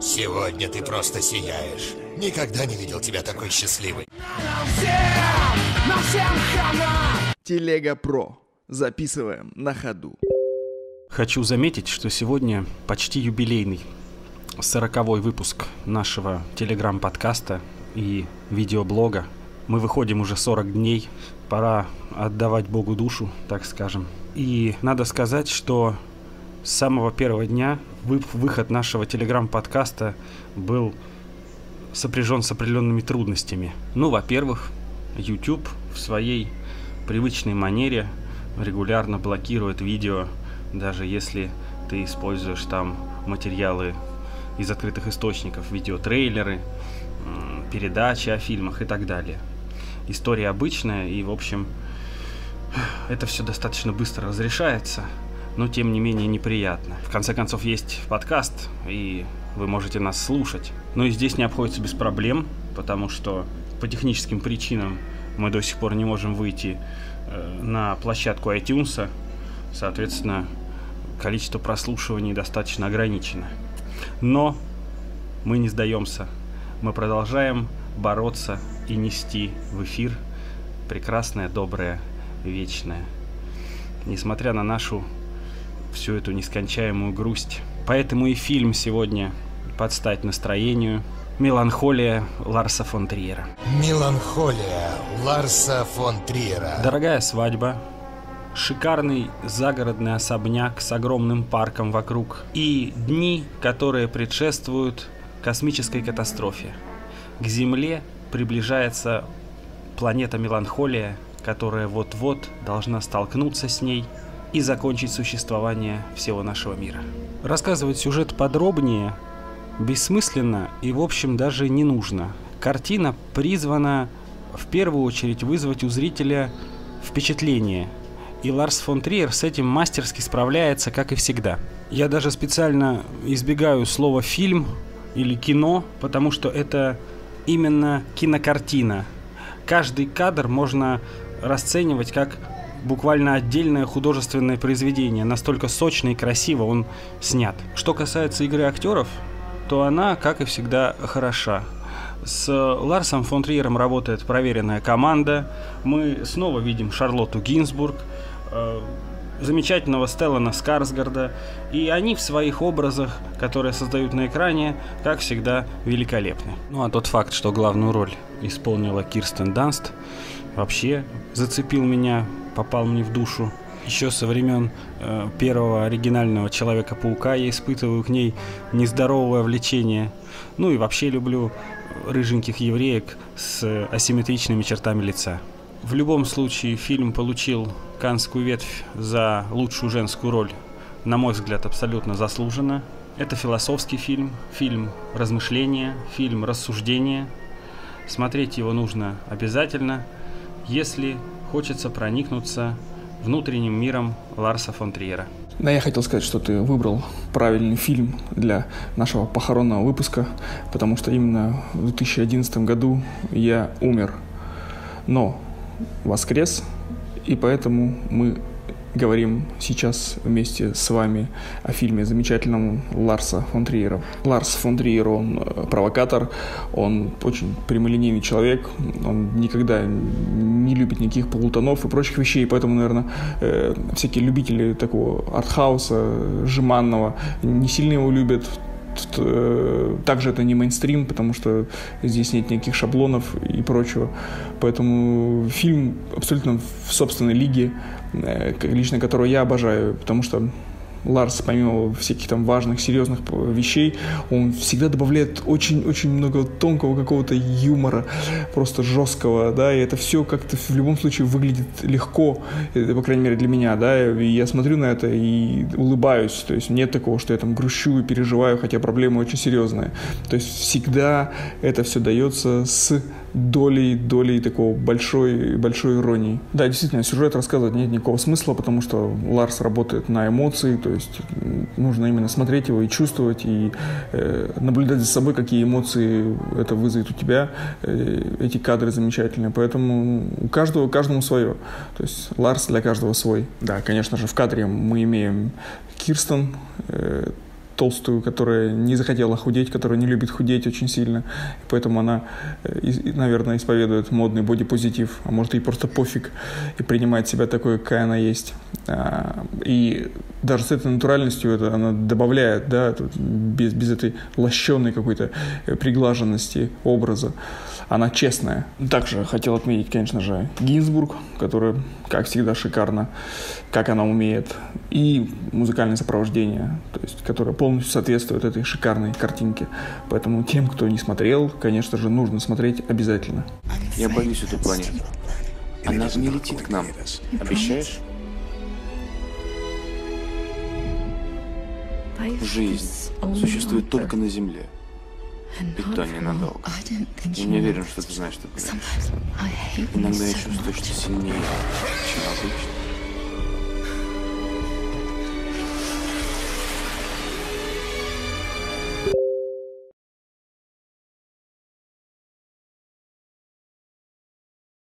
Сегодня ты просто сияешь. Никогда не видел тебя такой счастливой. Телега Про. Записываем на ходу. Хочу заметить, что сегодня почти юбилейный сороковой выпуск нашего телеграм-подкаста и видеоблога. Мы выходим уже 40 дней, пора отдавать Богу душу, так скажем. И надо сказать, что с самого первого дня выход нашего телеграм-подкаста был сопряжен с определенными трудностями. Ну, во-первых, YouTube в своей привычной манере регулярно блокирует видео, даже если ты используешь там материалы из открытых источников, видеотрейлеры, передачи о фильмах и так далее. История обычная, и, в общем, это все достаточно быстро разрешается, но, тем не менее, неприятно. В конце концов, есть подкаст, и вы можете нас слушать. Но и здесь не обходится без проблем, потому что по техническим причинам мы до сих пор не можем выйти э, на площадку iTunes, соответственно, количество прослушиваний достаточно ограничено. Но мы не сдаемся. Мы продолжаем бороться и нести в эфир прекрасное, доброе, вечное. Несмотря на нашу всю эту нескончаемую грусть. Поэтому и фильм сегодня под стать настроению. Меланхолия Ларса фон Триера. Меланхолия Ларса фон Триера. Дорогая свадьба, шикарный загородный особняк с огромным парком вокруг и дни, которые предшествуют космической катастрофе. К Земле приближается планета Меланхолия, которая вот-вот должна столкнуться с ней и закончить существование всего нашего мира. Рассказывать сюжет подробнее бессмысленно и, в общем, даже не нужно. Картина призвана в первую очередь вызвать у зрителя впечатление – и Ларс фон Триер с этим мастерски справляется, как и всегда. Я даже специально избегаю слова «фильм» или «кино», потому что это именно кинокартина. Каждый кадр можно расценивать как буквально отдельное художественное произведение. Настолько сочно и красиво он снят. Что касается игры актеров, то она, как и всегда, хороша. С Ларсом фон Триером работает проверенная команда. Мы снова видим Шарлотту Гинзбург, э, замечательного Стеллана Скарсгарда. И они в своих образах, которые создают на экране, как всегда, великолепны. Ну а тот факт, что главную роль исполнила Кирстен Данст, вообще зацепил меня, попал мне в душу. Еще со времен э, первого оригинального Человека-паука я испытываю к ней нездоровое влечение. Ну и вообще люблю рыженьких евреек с асимметричными чертами лица. В любом случае фильм получил Канскую ветвь за лучшую женскую роль, на мой взгляд, абсолютно заслуженно. Это философский фильм, фильм размышления, фильм рассуждения. Смотреть его нужно обязательно, если хочется проникнуться внутренним миром Ларса фон Триера. Да, я хотел сказать, что ты выбрал правильный фильм для нашего похоронного выпуска, потому что именно в 2011 году я умер, но воскрес, и поэтому мы говорим сейчас вместе с вами о фильме замечательном Ларса фон Триера. Ларс фон Триер, он э, провокатор, он очень прямолинейный человек, он никогда не любит никаких полутонов и прочих вещей, поэтому, наверное, э, всякие любители такого артхауса, жеманного, не сильно его любят, э, также это не мейнстрим, потому что здесь нет никаких шаблонов и прочего. Поэтому фильм абсолютно в собственной лиге. Э, лично которую я обожаю, потому что Ларс, помимо всяких там важных, серьезных вещей, он всегда добавляет очень-очень много тонкого какого-то юмора, просто жесткого, да, и это все как-то в любом случае выглядит легко, это, по крайней мере для меня, да, и я смотрю на это и улыбаюсь, то есть нет такого, что я там грущу и переживаю, хотя проблема очень серьезная, то есть всегда это все дается с долей, долей такого большой, большой иронии. Да, действительно, сюжет рассказывать нет никакого смысла, потому что Ларс работает на эмоции, то есть нужно именно смотреть его и чувствовать, и э, наблюдать за собой, какие эмоции это вызовет у тебя. Э, эти кадры замечательные, поэтому у каждого, каждому свое. То есть Ларс для каждого свой. Да, конечно же, в кадре мы имеем Кирстен, э, толстую, которая не захотела худеть, которая не любит худеть очень сильно. И поэтому она, наверное, исповедует модный бодипозитив, а может ей просто пофиг и принимает себя такой, какая она есть. А, и даже с этой натуральностью это она добавляет, да, без, без этой лощеной какой-то приглаженности образа она честная. Также хотел отметить, конечно же, Гинзбург, которая, как всегда, шикарно, как она умеет, и музыкальное сопровождение, то есть, которое полностью соответствует этой шикарной картинке. Поэтому тем, кто не смотрел, конечно же, нужно смотреть обязательно. Я боюсь эту планету. Она не летит к нам. Обещаешь? Жизнь существует только на Земле. И то ненадолго. Я не уверен, что ты знаешь такое. Иногда я чувствую, что сильнее, чем обычно.